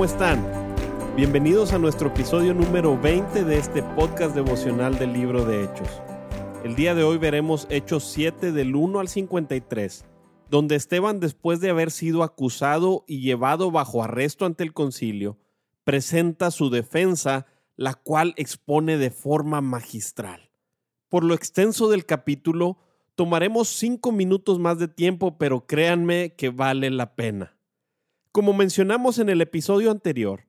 ¿Cómo están? Bienvenidos a nuestro episodio número 20 de este podcast devocional del libro de Hechos. El día de hoy veremos Hechos 7 del 1 al 53, donde Esteban después de haber sido acusado y llevado bajo arresto ante el concilio, presenta su defensa, la cual expone de forma magistral. Por lo extenso del capítulo, tomaremos cinco minutos más de tiempo, pero créanme que vale la pena. Como mencionamos en el episodio anterior,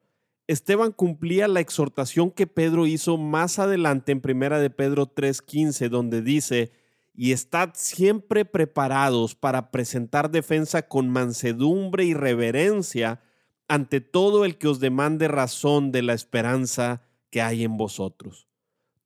Esteban cumplía la exhortación que Pedro hizo más adelante en Primera de Pedro 3:15, donde dice, "Y estad siempre preparados para presentar defensa con mansedumbre y reverencia ante todo el que os demande razón de la esperanza que hay en vosotros."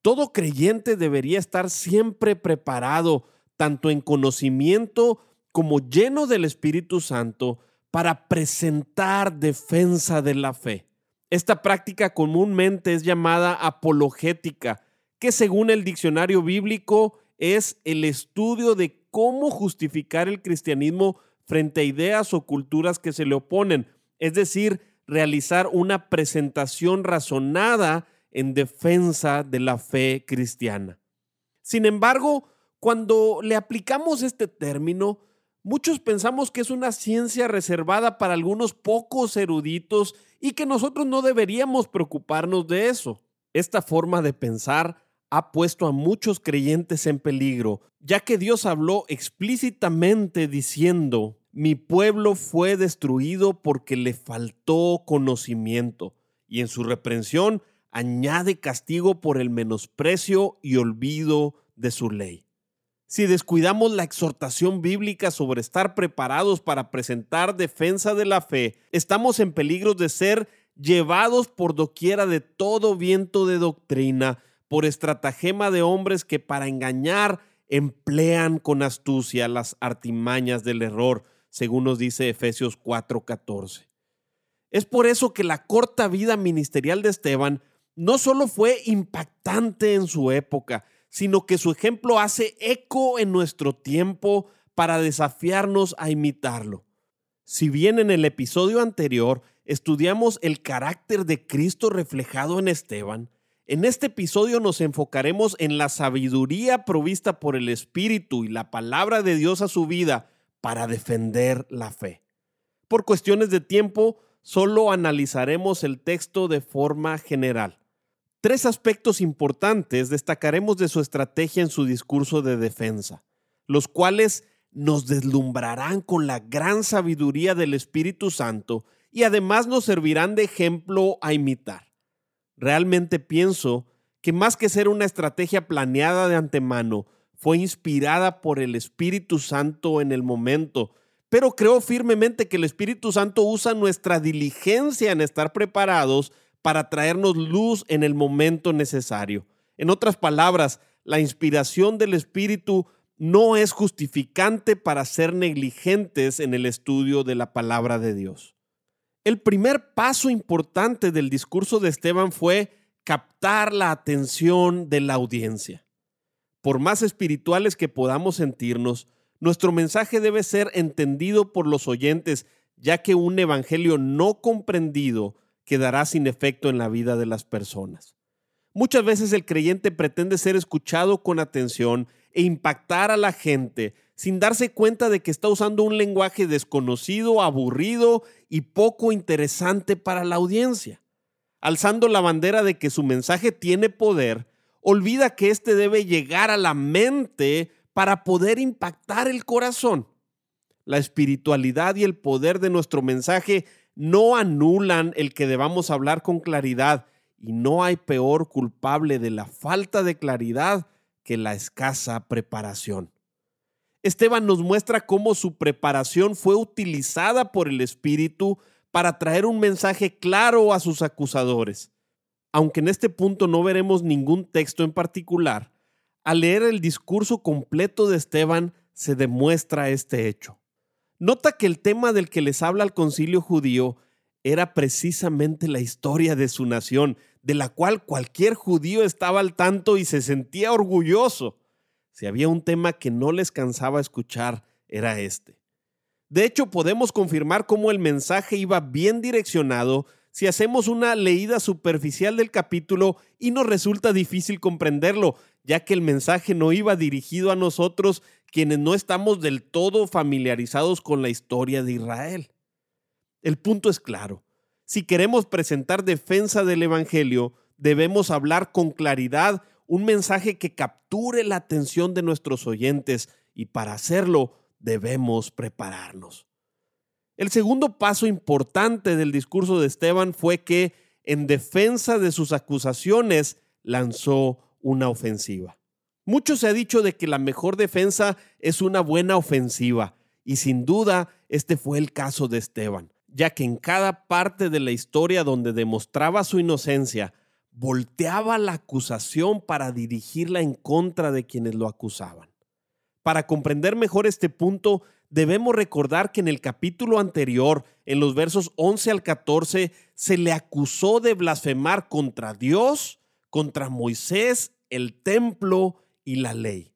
Todo creyente debería estar siempre preparado, tanto en conocimiento como lleno del Espíritu Santo, para presentar defensa de la fe. Esta práctica comúnmente es llamada apologética, que según el diccionario bíblico es el estudio de cómo justificar el cristianismo frente a ideas o culturas que se le oponen, es decir, realizar una presentación razonada en defensa de la fe cristiana. Sin embargo, cuando le aplicamos este término, Muchos pensamos que es una ciencia reservada para algunos pocos eruditos y que nosotros no deberíamos preocuparnos de eso. Esta forma de pensar ha puesto a muchos creyentes en peligro, ya que Dios habló explícitamente diciendo, mi pueblo fue destruido porque le faltó conocimiento, y en su reprensión añade castigo por el menosprecio y olvido de su ley. Si descuidamos la exhortación bíblica sobre estar preparados para presentar defensa de la fe, estamos en peligro de ser llevados por doquiera de todo viento de doctrina, por estratagema de hombres que para engañar emplean con astucia las artimañas del error, según nos dice Efesios 4:14. Es por eso que la corta vida ministerial de Esteban no solo fue impactante en su época, sino que su ejemplo hace eco en nuestro tiempo para desafiarnos a imitarlo. Si bien en el episodio anterior estudiamos el carácter de Cristo reflejado en Esteban, en este episodio nos enfocaremos en la sabiduría provista por el Espíritu y la palabra de Dios a su vida para defender la fe. Por cuestiones de tiempo, solo analizaremos el texto de forma general. Tres aspectos importantes destacaremos de su estrategia en su discurso de defensa, los cuales nos deslumbrarán con la gran sabiduría del Espíritu Santo y además nos servirán de ejemplo a imitar. Realmente pienso que más que ser una estrategia planeada de antemano, fue inspirada por el Espíritu Santo en el momento, pero creo firmemente que el Espíritu Santo usa nuestra diligencia en estar preparados para traernos luz en el momento necesario. En otras palabras, la inspiración del Espíritu no es justificante para ser negligentes en el estudio de la palabra de Dios. El primer paso importante del discurso de Esteban fue captar la atención de la audiencia. Por más espirituales que podamos sentirnos, nuestro mensaje debe ser entendido por los oyentes, ya que un evangelio no comprendido quedará sin efecto en la vida de las personas. Muchas veces el creyente pretende ser escuchado con atención e impactar a la gente sin darse cuenta de que está usando un lenguaje desconocido, aburrido y poco interesante para la audiencia. Alzando la bandera de que su mensaje tiene poder, olvida que éste debe llegar a la mente para poder impactar el corazón. La espiritualidad y el poder de nuestro mensaje no anulan el que debamos hablar con claridad y no hay peor culpable de la falta de claridad que la escasa preparación. Esteban nos muestra cómo su preparación fue utilizada por el Espíritu para traer un mensaje claro a sus acusadores. Aunque en este punto no veremos ningún texto en particular, al leer el discurso completo de Esteban se demuestra este hecho. Nota que el tema del que les habla el concilio judío era precisamente la historia de su nación, de la cual cualquier judío estaba al tanto y se sentía orgulloso. Si había un tema que no les cansaba escuchar, era este. De hecho, podemos confirmar cómo el mensaje iba bien direccionado si hacemos una leída superficial del capítulo y nos resulta difícil comprenderlo, ya que el mensaje no iba dirigido a nosotros quienes no estamos del todo familiarizados con la historia de Israel. El punto es claro. Si queremos presentar defensa del Evangelio, debemos hablar con claridad un mensaje que capture la atención de nuestros oyentes y para hacerlo debemos prepararnos. El segundo paso importante del discurso de Esteban fue que, en defensa de sus acusaciones, lanzó una ofensiva. Mucho se ha dicho de que la mejor defensa es una buena ofensiva, y sin duda este fue el caso de Esteban, ya que en cada parte de la historia donde demostraba su inocencia, volteaba la acusación para dirigirla en contra de quienes lo acusaban. Para comprender mejor este punto, debemos recordar que en el capítulo anterior, en los versos 11 al 14, se le acusó de blasfemar contra Dios, contra Moisés el templo y la ley.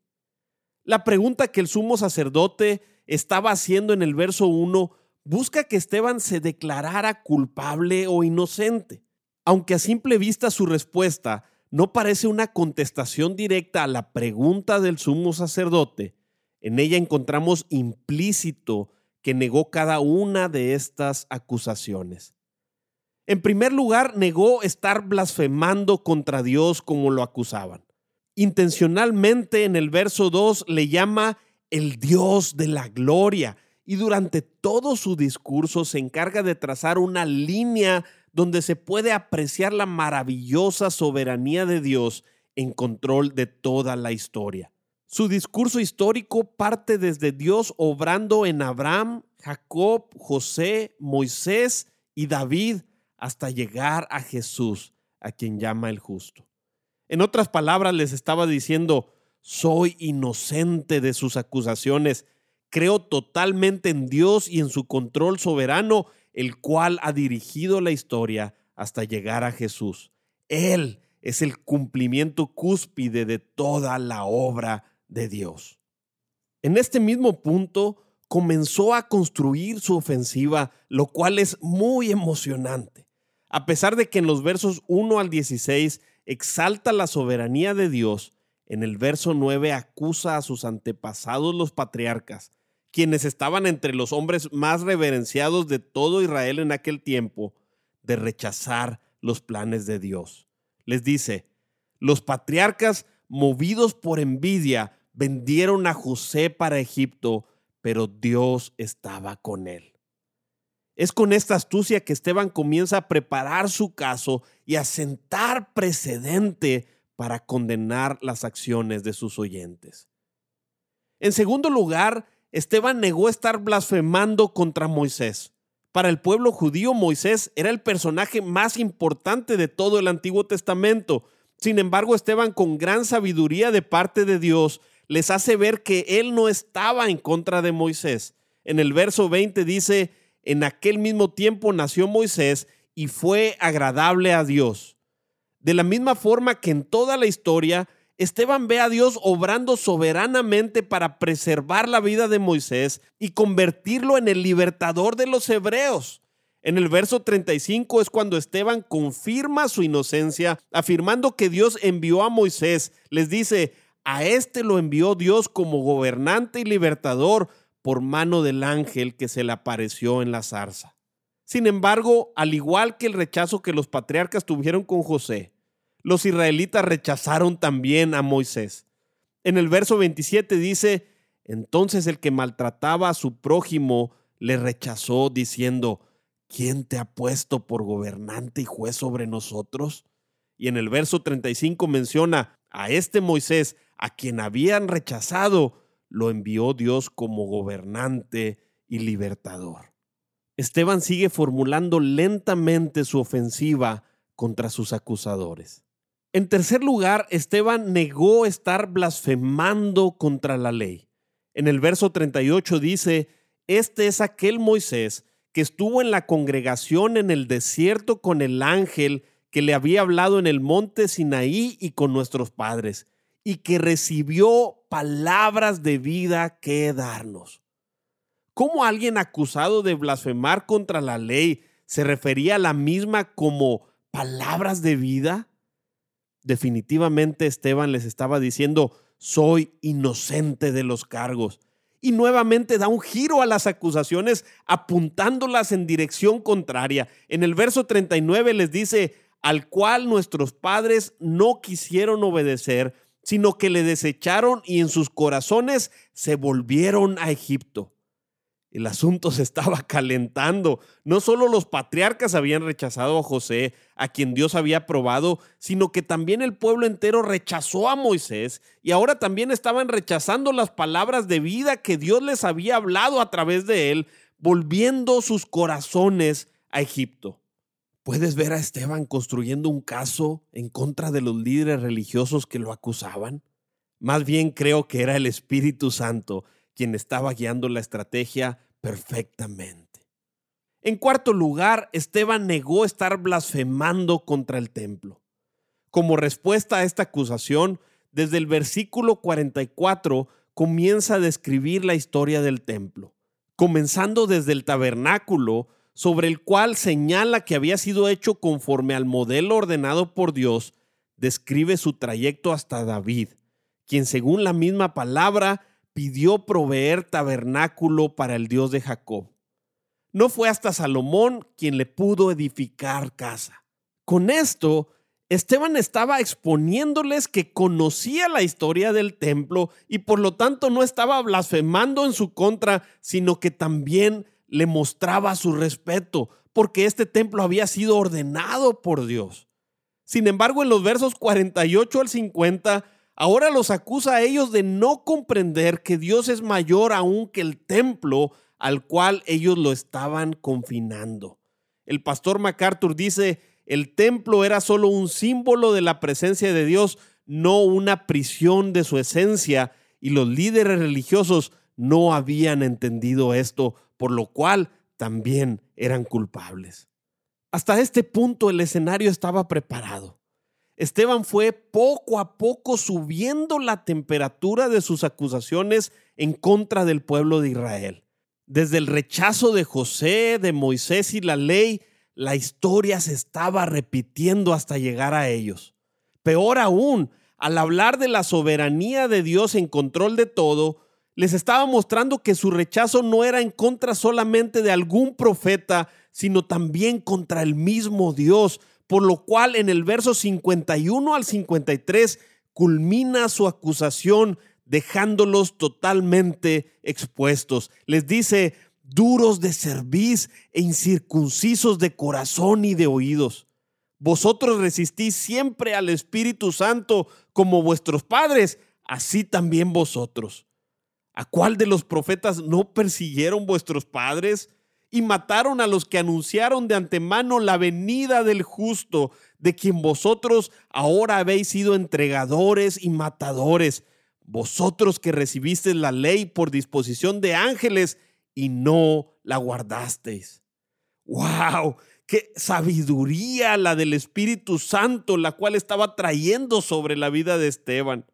La pregunta que el sumo sacerdote estaba haciendo en el verso 1 busca que Esteban se declarara culpable o inocente. Aunque a simple vista su respuesta no parece una contestación directa a la pregunta del sumo sacerdote, en ella encontramos implícito que negó cada una de estas acusaciones. En primer lugar, negó estar blasfemando contra Dios como lo acusaban intencionalmente en el verso 2 le llama el Dios de la gloria y durante todo su discurso se encarga de trazar una línea donde se puede apreciar la maravillosa soberanía de Dios en control de toda la historia. Su discurso histórico parte desde Dios obrando en Abraham, Jacob, José, Moisés y David hasta llegar a Jesús, a quien llama el justo. En otras palabras, les estaba diciendo, soy inocente de sus acusaciones, creo totalmente en Dios y en su control soberano, el cual ha dirigido la historia hasta llegar a Jesús. Él es el cumplimiento cúspide de toda la obra de Dios. En este mismo punto comenzó a construir su ofensiva, lo cual es muy emocionante. A pesar de que en los versos 1 al 16 exalta la soberanía de Dios, en el verso 9 acusa a sus antepasados los patriarcas, quienes estaban entre los hombres más reverenciados de todo Israel en aquel tiempo, de rechazar los planes de Dios. Les dice, los patriarcas, movidos por envidia, vendieron a José para Egipto, pero Dios estaba con él. Es con esta astucia que Esteban comienza a preparar su caso y a sentar precedente para condenar las acciones de sus oyentes. En segundo lugar, Esteban negó estar blasfemando contra Moisés. Para el pueblo judío, Moisés era el personaje más importante de todo el Antiguo Testamento. Sin embargo, Esteban, con gran sabiduría de parte de Dios, les hace ver que él no estaba en contra de Moisés. En el verso 20 dice, en aquel mismo tiempo nació Moisés y fue agradable a Dios. De la misma forma que en toda la historia, Esteban ve a Dios obrando soberanamente para preservar la vida de Moisés y convertirlo en el libertador de los hebreos. En el verso 35 es cuando Esteban confirma su inocencia, afirmando que Dios envió a Moisés. Les dice, a este lo envió Dios como gobernante y libertador por mano del ángel que se le apareció en la zarza. Sin embargo, al igual que el rechazo que los patriarcas tuvieron con José, los israelitas rechazaron también a Moisés. En el verso 27 dice, entonces el que maltrataba a su prójimo le rechazó diciendo, ¿quién te ha puesto por gobernante y juez sobre nosotros? Y en el verso 35 menciona a este Moisés, a quien habían rechazado, lo envió Dios como gobernante y libertador. Esteban sigue formulando lentamente su ofensiva contra sus acusadores. En tercer lugar, Esteban negó estar blasfemando contra la ley. En el verso 38 dice, Este es aquel Moisés que estuvo en la congregación en el desierto con el ángel que le había hablado en el monte Sinaí y con nuestros padres, y que recibió palabras de vida que darnos. ¿Cómo alguien acusado de blasfemar contra la ley se refería a la misma como palabras de vida? Definitivamente Esteban les estaba diciendo, soy inocente de los cargos. Y nuevamente da un giro a las acusaciones apuntándolas en dirección contraria. En el verso 39 les dice, al cual nuestros padres no quisieron obedecer, sino que le desecharon y en sus corazones se volvieron a Egipto. El asunto se estaba calentando. No solo los patriarcas habían rechazado a José, a quien Dios había aprobado, sino que también el pueblo entero rechazó a Moisés y ahora también estaban rechazando las palabras de vida que Dios les había hablado a través de él, volviendo sus corazones a Egipto. Puedes ver a Esteban construyendo un caso en contra de los líderes religiosos que lo acusaban. Más bien creo que era el Espíritu Santo quien estaba guiando la estrategia perfectamente. En cuarto lugar, Esteban negó estar blasfemando contra el templo. Como respuesta a esta acusación, desde el versículo 44 comienza a describir la historia del templo, comenzando desde el tabernáculo, sobre el cual señala que había sido hecho conforme al modelo ordenado por Dios, describe su trayecto hasta David, quien según la misma palabra pidió proveer tabernáculo para el Dios de Jacob. No fue hasta Salomón quien le pudo edificar casa. Con esto, Esteban estaba exponiéndoles que conocía la historia del templo y por lo tanto no estaba blasfemando en su contra, sino que también le mostraba su respeto, porque este templo había sido ordenado por Dios. Sin embargo, en los versos 48 al 50, ahora los acusa a ellos de no comprender que Dios es mayor aún que el templo al cual ellos lo estaban confinando. El pastor MacArthur dice, el templo era solo un símbolo de la presencia de Dios, no una prisión de su esencia, y los líderes religiosos no habían entendido esto, por lo cual también eran culpables. Hasta este punto el escenario estaba preparado. Esteban fue poco a poco subiendo la temperatura de sus acusaciones en contra del pueblo de Israel. Desde el rechazo de José, de Moisés y la ley, la historia se estaba repitiendo hasta llegar a ellos. Peor aún, al hablar de la soberanía de Dios en control de todo, les estaba mostrando que su rechazo no era en contra solamente de algún profeta, sino también contra el mismo Dios, por lo cual en el verso 51 al 53 culmina su acusación dejándolos totalmente expuestos. Les dice, duros de cerviz e incircuncisos de corazón y de oídos. Vosotros resistís siempre al Espíritu Santo como vuestros padres, así también vosotros. ¿A cuál de los profetas no persiguieron vuestros padres? y mataron a los que anunciaron de antemano la venida del justo, de quien vosotros ahora habéis sido entregadores y matadores, vosotros que recibisteis la ley por disposición de ángeles y no la guardasteis. ¡Wow! ¡Qué sabiduría la del Espíritu Santo, la cual estaba trayendo sobre la vida de Esteban!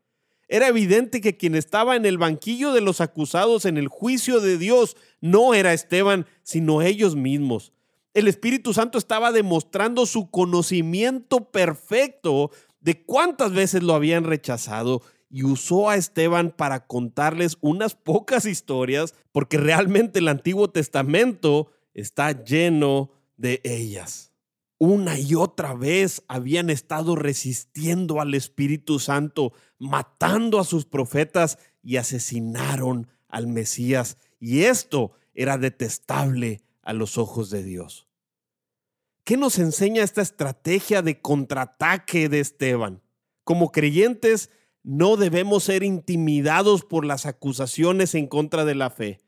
Era evidente que quien estaba en el banquillo de los acusados en el juicio de Dios no era Esteban, sino ellos mismos. El Espíritu Santo estaba demostrando su conocimiento perfecto de cuántas veces lo habían rechazado y usó a Esteban para contarles unas pocas historias, porque realmente el Antiguo Testamento está lleno de ellas una y otra vez habían estado resistiendo al Espíritu Santo, matando a sus profetas y asesinaron al Mesías. Y esto era detestable a los ojos de Dios. ¿Qué nos enseña esta estrategia de contraataque de Esteban? Como creyentes, no debemos ser intimidados por las acusaciones en contra de la fe.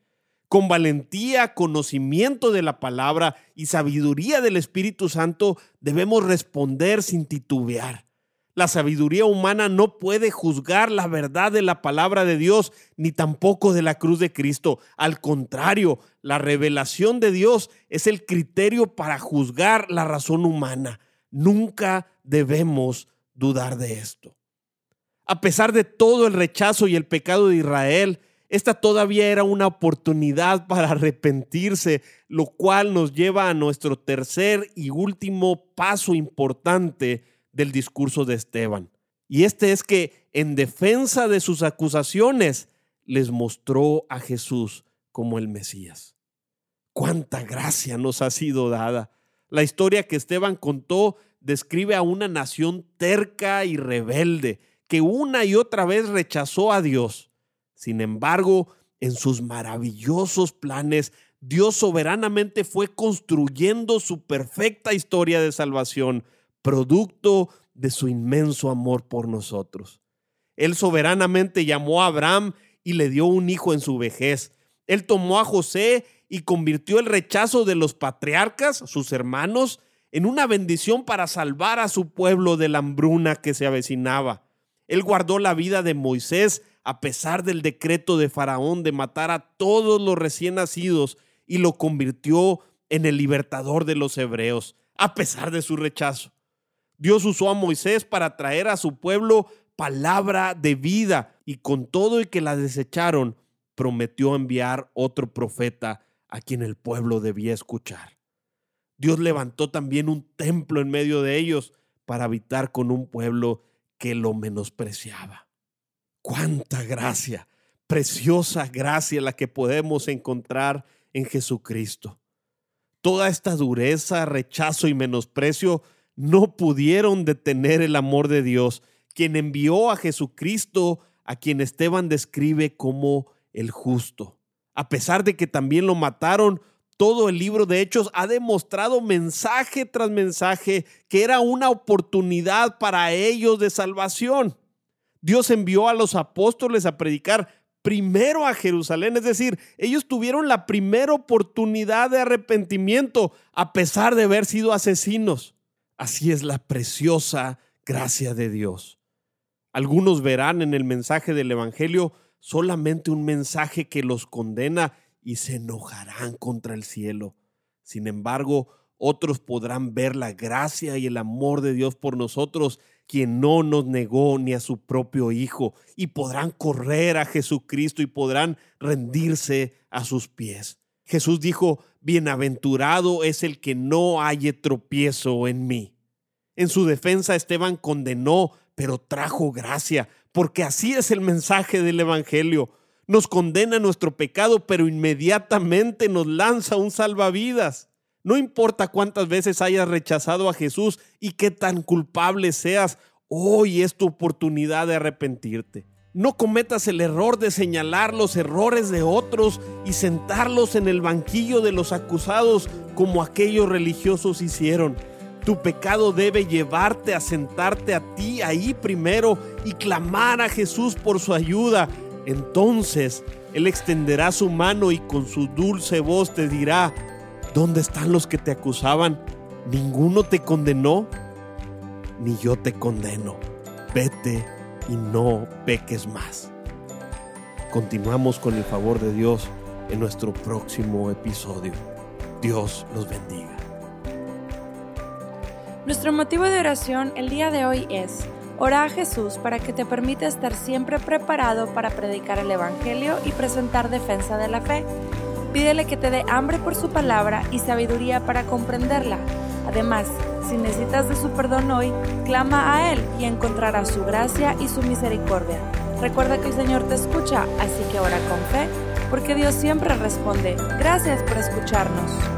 Con valentía, conocimiento de la palabra y sabiduría del Espíritu Santo debemos responder sin titubear. La sabiduría humana no puede juzgar la verdad de la palabra de Dios ni tampoco de la cruz de Cristo. Al contrario, la revelación de Dios es el criterio para juzgar la razón humana. Nunca debemos dudar de esto. A pesar de todo el rechazo y el pecado de Israel, esta todavía era una oportunidad para arrepentirse, lo cual nos lleva a nuestro tercer y último paso importante del discurso de Esteban. Y este es que en defensa de sus acusaciones les mostró a Jesús como el Mesías. Cuánta gracia nos ha sido dada. La historia que Esteban contó describe a una nación terca y rebelde que una y otra vez rechazó a Dios sin embargo, en sus maravillosos planes, Dios soberanamente fue construyendo su perfecta historia de salvación, producto de su inmenso amor por nosotros. Él soberanamente llamó a Abraham y le dio un hijo en su vejez. Él tomó a José y convirtió el rechazo de los patriarcas, sus hermanos, en una bendición para salvar a su pueblo de la hambruna que se avecinaba. Él guardó la vida de Moisés a pesar del decreto de Faraón de matar a todos los recién nacidos y lo convirtió en el libertador de los hebreos, a pesar de su rechazo. Dios usó a Moisés para traer a su pueblo palabra de vida y con todo y que la desecharon, prometió enviar otro profeta a quien el pueblo debía escuchar. Dios levantó también un templo en medio de ellos para habitar con un pueblo que lo menospreciaba. Cuánta gracia, preciosa gracia la que podemos encontrar en Jesucristo. Toda esta dureza, rechazo y menosprecio no pudieron detener el amor de Dios, quien envió a Jesucristo, a quien Esteban describe como el justo. A pesar de que también lo mataron, todo el libro de Hechos ha demostrado mensaje tras mensaje que era una oportunidad para ellos de salvación. Dios envió a los apóstoles a predicar primero a Jerusalén, es decir, ellos tuvieron la primera oportunidad de arrepentimiento a pesar de haber sido asesinos. Así es la preciosa gracia de Dios. Algunos verán en el mensaje del Evangelio solamente un mensaje que los condena y se enojarán contra el cielo. Sin embargo, otros podrán ver la gracia y el amor de Dios por nosotros quien no nos negó ni a su propio Hijo, y podrán correr a Jesucristo y podrán rendirse a sus pies. Jesús dijo, Bienaventurado es el que no halle tropiezo en mí. En su defensa Esteban condenó, pero trajo gracia, porque así es el mensaje del Evangelio. Nos condena nuestro pecado, pero inmediatamente nos lanza un salvavidas. No importa cuántas veces hayas rechazado a Jesús y qué tan culpable seas, hoy es tu oportunidad de arrepentirte. No cometas el error de señalar los errores de otros y sentarlos en el banquillo de los acusados como aquellos religiosos hicieron. Tu pecado debe llevarte a sentarte a ti ahí primero y clamar a Jesús por su ayuda. Entonces Él extenderá su mano y con su dulce voz te dirá, ¿Dónde están los que te acusaban? ¿Ninguno te condenó? Ni yo te condeno. Vete y no peques más. Continuamos con el favor de Dios en nuestro próximo episodio. Dios los bendiga. Nuestro motivo de oración el día de hoy es Ora a Jesús para que te permita estar siempre preparado para predicar el Evangelio y presentar defensa de la fe. Pídele que te dé hambre por su palabra y sabiduría para comprenderla. Además, si necesitas de su perdón hoy, clama a Él y encontrarás su gracia y su misericordia. Recuerda que el Señor te escucha, así que ora con fe, porque Dios siempre responde. Gracias por escucharnos.